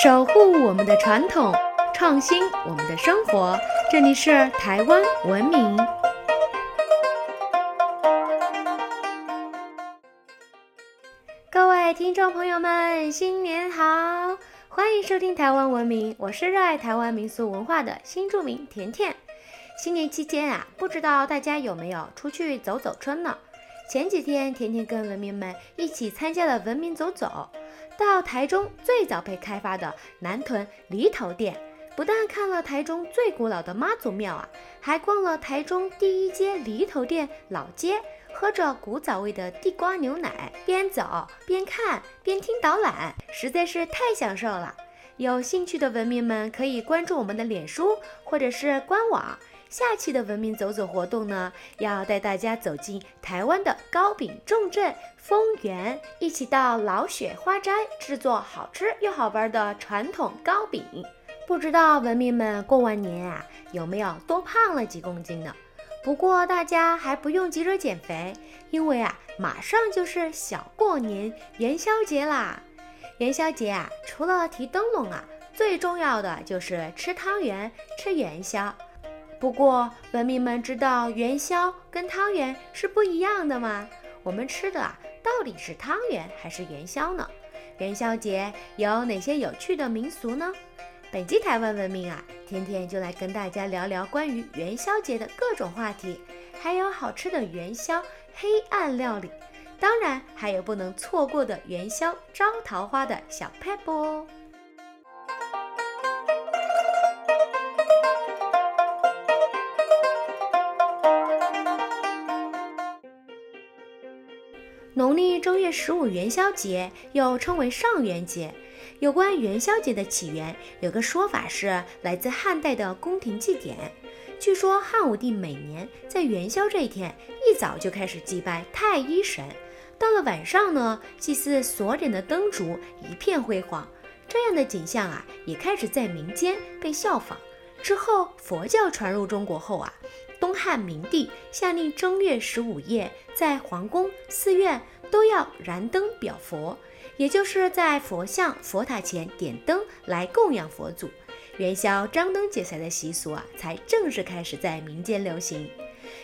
守护我们的传统，创新我们的生活。这里是台湾文明。各位听众朋友们，新年好！欢迎收听台湾文明，我是热爱台湾民俗文化的新住民甜甜。新年期间啊，不知道大家有没有出去走走春呢？前几天，甜甜跟文明们一起参加了文明走走。到台中最早被开发的南屯犁头店，不但看了台中最古老的妈祖庙啊，还逛了台中第一街犁头店老街，喝着古早味的地瓜牛奶，边走边看边听导览，实在是太享受了。有兴趣的文明们可以关注我们的脸书或者是官网。下期的文明走走活动呢，要带大家走进台湾的糕饼重镇丰原，一起到老雪花斋制作好吃又好玩的传统糕饼。不知道文明们过完年啊，有没有多胖了几公斤呢？不过大家还不用急着减肥，因为啊，马上就是小过年元宵节啦。元宵节啊，除了提灯笼啊，最重要的就是吃汤圆、吃元宵。不过，文明们知道元宵跟汤圆是不一样的吗？我们吃的啊，到底是汤圆还是元宵呢？元宵节有哪些有趣的民俗呢？本期台湾文明啊，天天就来跟大家聊聊关于元宵节的各种话题，还有好吃的元宵黑暗料理，当然还有不能错过的元宵招桃花的小 pebble 哦。农历正月十五元宵节又称为上元节。有关元宵节的起源，有个说法是来自汉代的宫廷祭典。据说汉武帝每年在元宵这一天一早就开始祭拜太一神，到了晚上呢，祭祀所点的灯烛一片辉煌。这样的景象啊，也开始在民间被效仿。之后佛教传入中国后啊。东汉明帝下令，正月十五夜在皇宫、寺院都要燃灯表佛，也就是在佛像、佛塔前点灯来供养佛祖。元宵张灯结彩的习俗啊，才正式开始在民间流行。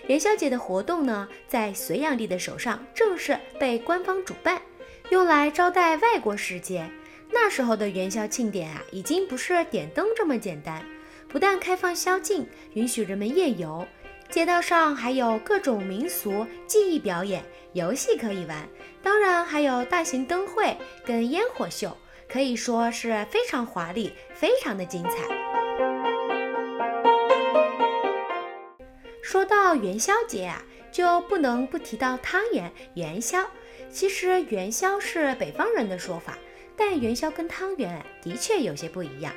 元宵节的活动呢，在隋炀帝的手上正式被官方主办，用来招待外国使节。那时候的元宵庆典啊，已经不是点灯这么简单，不但开放宵禁，允许人们夜游。街道上还有各种民俗技艺表演、游戏可以玩，当然还有大型灯会跟烟火秀，可以说是非常华丽，非常的精彩。说到元宵节啊，就不能不提到汤圆、元宵。其实元宵是北方人的说法，但元宵跟汤圆的确有些不一样。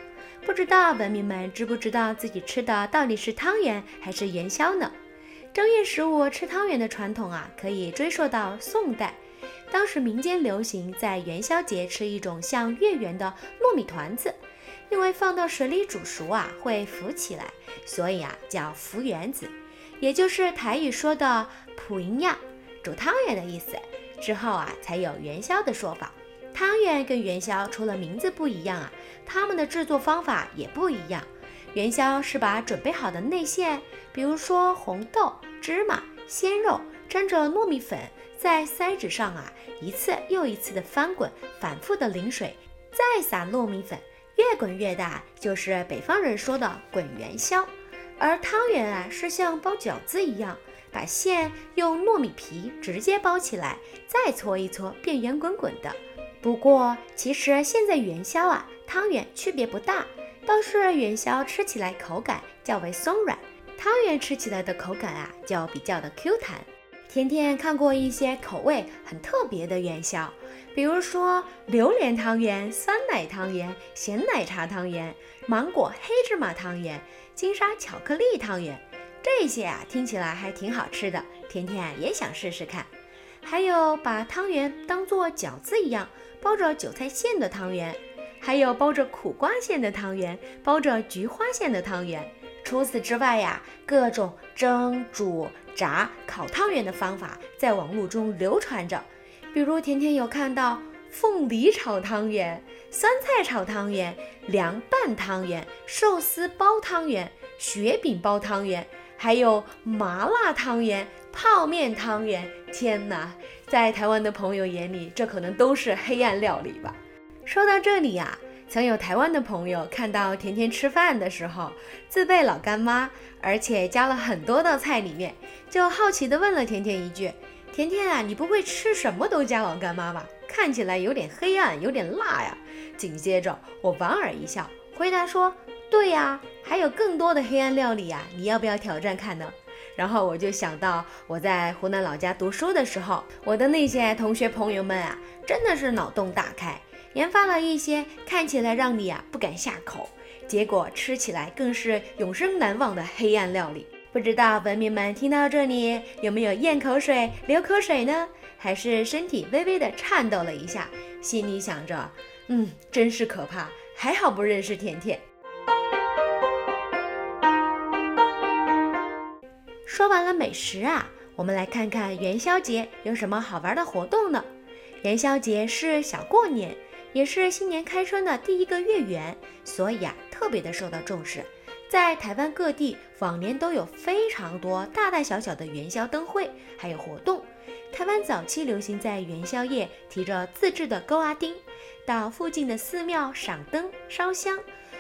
不知道文明们知不知道自己吃的到底是汤圆还是元宵呢？正月十五吃汤圆的传统啊，可以追溯到宋代。当时民间流行在元宵节吃一种像月圆的糯米团子，因为放到水里煮熟啊会浮起来，所以啊叫浮圆子，也就是台语说的“普营养”煮汤圆的意思。之后啊才有元宵的说法。汤圆跟元宵除了名字不一样啊，它们的制作方法也不一样。元宵是把准备好的内馅，比如说红豆、芝麻、鲜肉，沾着糯米粉，在筛子上啊一次又一次的翻滚，反复的淋水，再撒糯米粉，越滚越大，就是北方人说的滚元宵。而汤圆啊是像包饺子一样，把馅用糯米皮直接包起来，再搓一搓，变圆滚滚的。不过，其实现在元宵啊，汤圆区别不大，倒是元宵吃起来口感较为松软，汤圆吃起来的口感啊就比较的 Q 弹。甜甜看过一些口味很特别的元宵，比如说榴莲汤圆、酸奶汤圆、咸奶茶汤圆、芒果黑芝麻汤圆、金沙巧克力汤圆，这些啊听起来还挺好吃的，甜甜也想试试看。还有把汤圆当做饺子一样。包着韭菜馅的汤圆，还有包着苦瓜馅的汤圆，包着菊花馅的汤圆。除此之外呀，各种蒸、煮、炸、烤汤圆的方法在网络中流传着。比如甜甜有看到凤梨炒汤圆、酸菜炒汤圆、凉拌汤圆、寿司包汤圆、雪饼包汤圆，还有麻辣汤圆、泡面汤圆。天哪，在台湾的朋友眼里，这可能都是黑暗料理吧？说到这里呀。曾有台湾的朋友看到甜甜吃饭的时候自备老干妈，而且加了很多道菜里面，就好奇地问了甜甜一句：“甜甜啊，你不会吃什么都加老干妈吧？看起来有点黑暗，有点辣呀。”紧接着我莞尔一笑，回答说：“对呀，还有更多的黑暗料理呀，你要不要挑战看呢？”然后我就想到我在湖南老家读书的时候，我的那些同学朋友们啊，真的是脑洞大开。研发了一些看起来让你啊不敢下口，结果吃起来更是永生难忘的黑暗料理。不知道文明们听到这里有没有咽口水、流口水呢？还是身体微微的颤抖了一下，心里想着，嗯，真是可怕，还好不认识甜甜。说完了美食啊，我们来看看元宵节有什么好玩的活动呢？元宵节是小过年。也是新年开春的第一个月圆，所以啊特别的受到重视。在台湾各地，往年都有非常多大大小小的元宵灯会，还有活动。台湾早期流行在元宵夜提着自制的勾阿丁，到附近的寺庙赏灯烧香。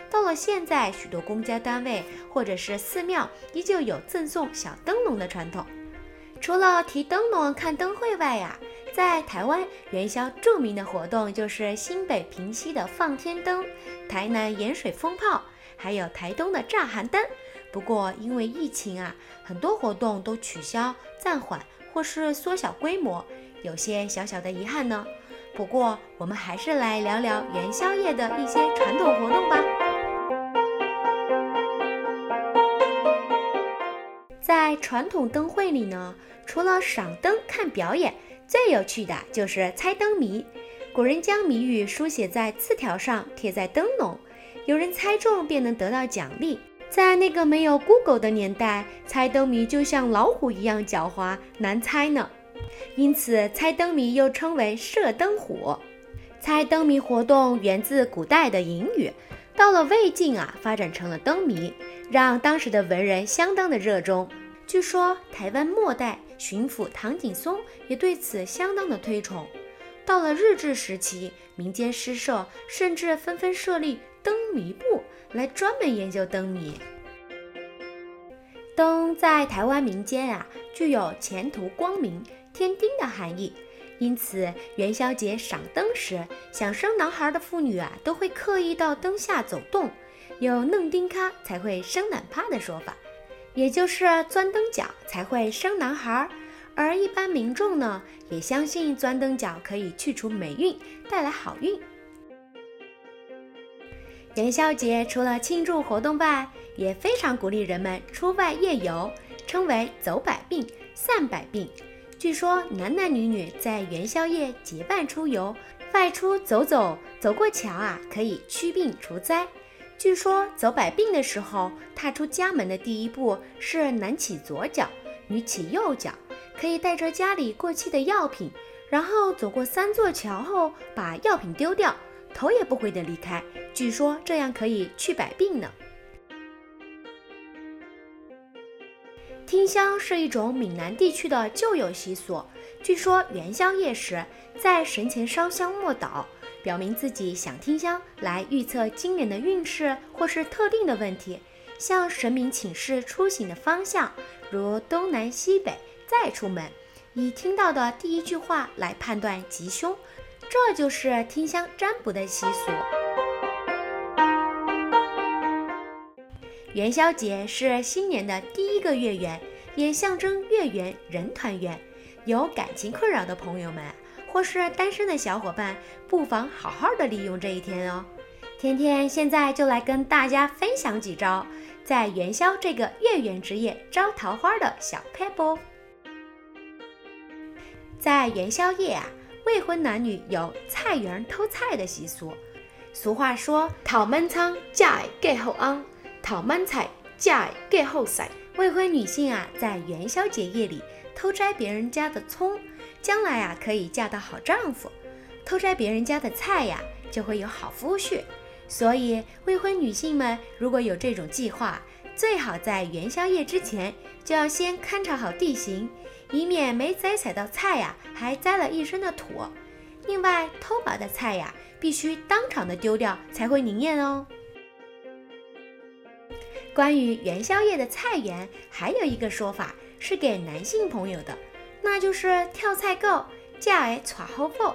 到了现在，许多公家单位或者是寺庙依旧有赠送小灯笼的传统。除了提灯笼看灯会外呀。在台湾元宵著名的活动就是新北平溪的放天灯、台南盐水风炮，还有台东的炸寒灯。不过因为疫情啊，很多活动都取消、暂缓或是缩小规模，有些小小的遗憾呢。不过我们还是来聊聊元宵夜的一些传统活动吧。在传统灯会里呢，除了赏灯看表演。最有趣的就是猜灯谜，古人将谜语书写在字条上，贴在灯笼，有人猜中便能得到奖励。在那个没有 Google 的年代，猜灯谜就像老虎一样狡猾难猜呢，因此猜灯谜又称为射灯虎。猜灯谜活动源自古代的隐语，到了魏晋啊，发展成了灯谜，让当时的文人相当的热衷。据说台湾末代。巡抚唐景崧也对此相当的推崇。到了日治时期，民间诗社甚至纷纷设立灯谜部，来专门研究灯谜。灯在台湾民间啊，具有前途光明、添丁的含义，因此元宵节赏灯时，想生男孩的妇女啊，都会刻意到灯下走动，有弄丁咖才会生男趴的说法。也就是钻灯脚才会生男孩，而一般民众呢也相信钻灯脚可以去除霉运，带来好运。元宵节除了庆祝活动外，也非常鼓励人们出外夜游，称为走百病、散百病。据说男男女女在元宵夜结伴出游，外出走走，走过桥啊，可以驱病除灾。据说走百病的时候，踏出家门的第一步是男起左脚，女起右脚，可以带着家里过期的药品，然后走过三座桥后把药品丢掉，头也不回的离开。据说这样可以去百病呢。听香是一种闽南地区的旧有习俗，据说元宵夜时在神前烧香默祷。表明自己想听香来预测今年的运势，或是特定的问题，向神明请示出行的方向，如东南西北，再出门，以听到的第一句话来判断吉凶，这就是听香占卜的习俗。元宵节是新年的第一个月圆，也象征月圆人团圆。有感情困扰的朋友们。或是单身的小伙伴，不妨好好的利用这一天哦。天天现在就来跟大家分享几招在元宵这个月圆之夜招桃花的小 pebble。在元宵夜啊，未婚男女有菜园偷菜的习俗。俗话说：“讨满仓嫁给后昂，讨满菜嫁给后塞。”未婚女性啊，在元宵节夜里偷摘别人家的葱。将来啊，可以嫁到好丈夫。偷摘别人家的菜呀，就会有好夫婿。所以未婚女性们如果有这种计划，最好在元宵夜之前就要先勘察好地形，以免没摘采到菜呀，还栽了一身的土。另外，偷拔的菜呀，必须当场的丢掉才会灵验哦。关于元宵夜的菜园，还有一个说法是给男性朋友的，那就是跳菜够，嫁儿娶后妇。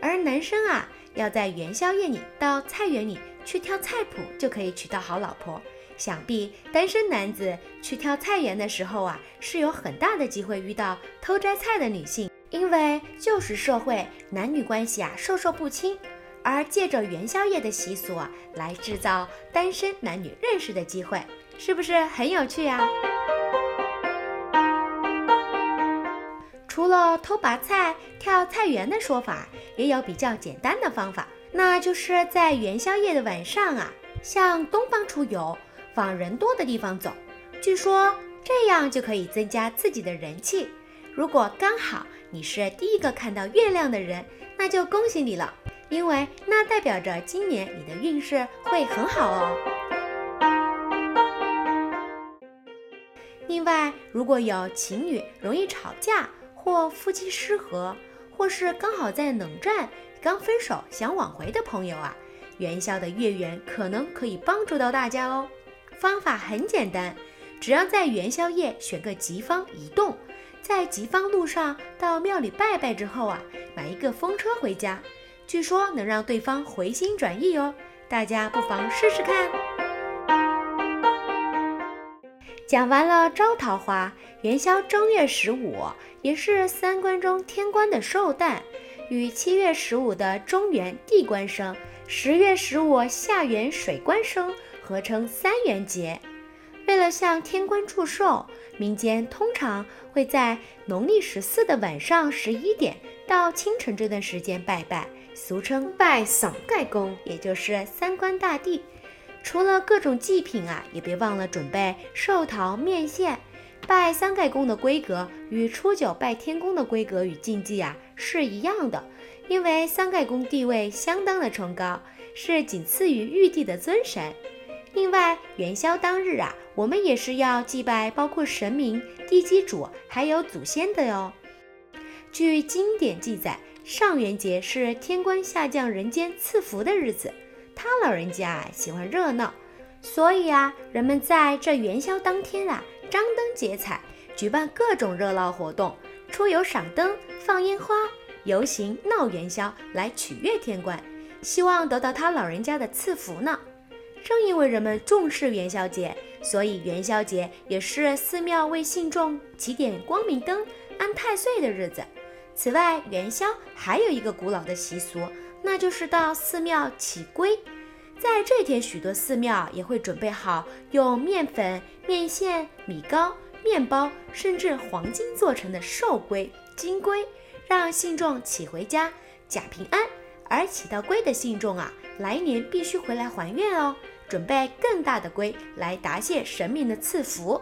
而男生啊，要在元宵夜里到菜园里去挑菜谱，就可以娶到好老婆。想必单身男子去挑菜园的时候啊，是有很大的机会遇到偷摘菜的女性，因为旧时社会男女关系啊，授受不亲。而借着元宵夜的习俗啊，来制造单身男女认识的机会，是不是很有趣呀？除了偷拔菜、跳菜园的说法，也有比较简单的方法，那就是在元宵夜的晚上啊，向东方出游，往人多的地方走。据说这样就可以增加自己的人气。如果刚好你是第一个看到月亮的人，那就恭喜你了。因为那代表着今年你的运势会很好哦。另外，如果有情侣容易吵架，或夫妻失和，或是刚好在冷战、刚分手想挽回的朋友啊，元宵的月圆可能可以帮助到大家哦。方法很简单，只要在元宵夜选个吉方移动，在吉方路上到庙里拜拜之后啊，买一个风车回家。据说能让对方回心转意哦，大家不妨试试看。讲完了招桃花，元宵正月十五也是三关中天官的寿诞，与七月十五的中元地官生、十月十五下元水官生合称三元节。为了向天官祝寿，民间通常会在农历十四的晚上十一点到清晨这段时间拜拜。俗称拜三盖公，也就是三官大帝。除了各种祭品啊，也别忘了准备寿桃面线。拜三盖公的规格与初九拜天公的规格与禁忌啊是一样的，因为三盖公地位相当的崇高，是仅次于玉帝的尊神。另外，元宵当日啊，我们也是要祭拜包括神明、地基主还有祖先的哟。据经典记载。上元节是天官下降人间赐福的日子，他老人家喜欢热闹，所以啊，人们在这元宵当天啊张灯结彩，举办各种热闹活动，出游赏灯、放烟花、游行闹元宵，来取悦天官，希望得到他老人家的赐福呢。正因为人们重视元宵节，所以元宵节也是寺庙为信众起点光明灯、安太岁的日子。此外，元宵还有一个古老的习俗，那就是到寺庙起龟。在这天，许多寺庙也会准备好用面粉、面线、米糕、面包，甚至黄金做成的寿龟、金龟，让信众起回家假平安。而起到龟的信众啊，来年必须回来还愿哦，准备更大的龟来答谢神明的赐福。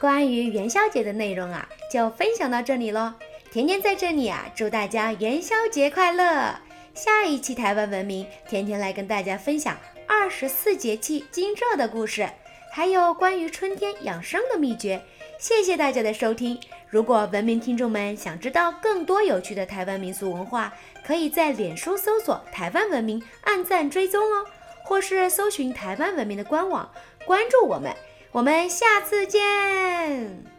关于元宵节的内容啊，就分享到这里喽。甜甜在这里啊，祝大家元宵节快乐！下一期台湾文明，甜甜来跟大家分享二十四节气惊蛰的故事，还有关于春天养生的秘诀。谢谢大家的收听。如果文明听众们想知道更多有趣的台湾民俗文化，可以在脸书搜索“台湾文明”，按赞追踪哦，或是搜寻台湾文明的官网，关注我们。我们下次见。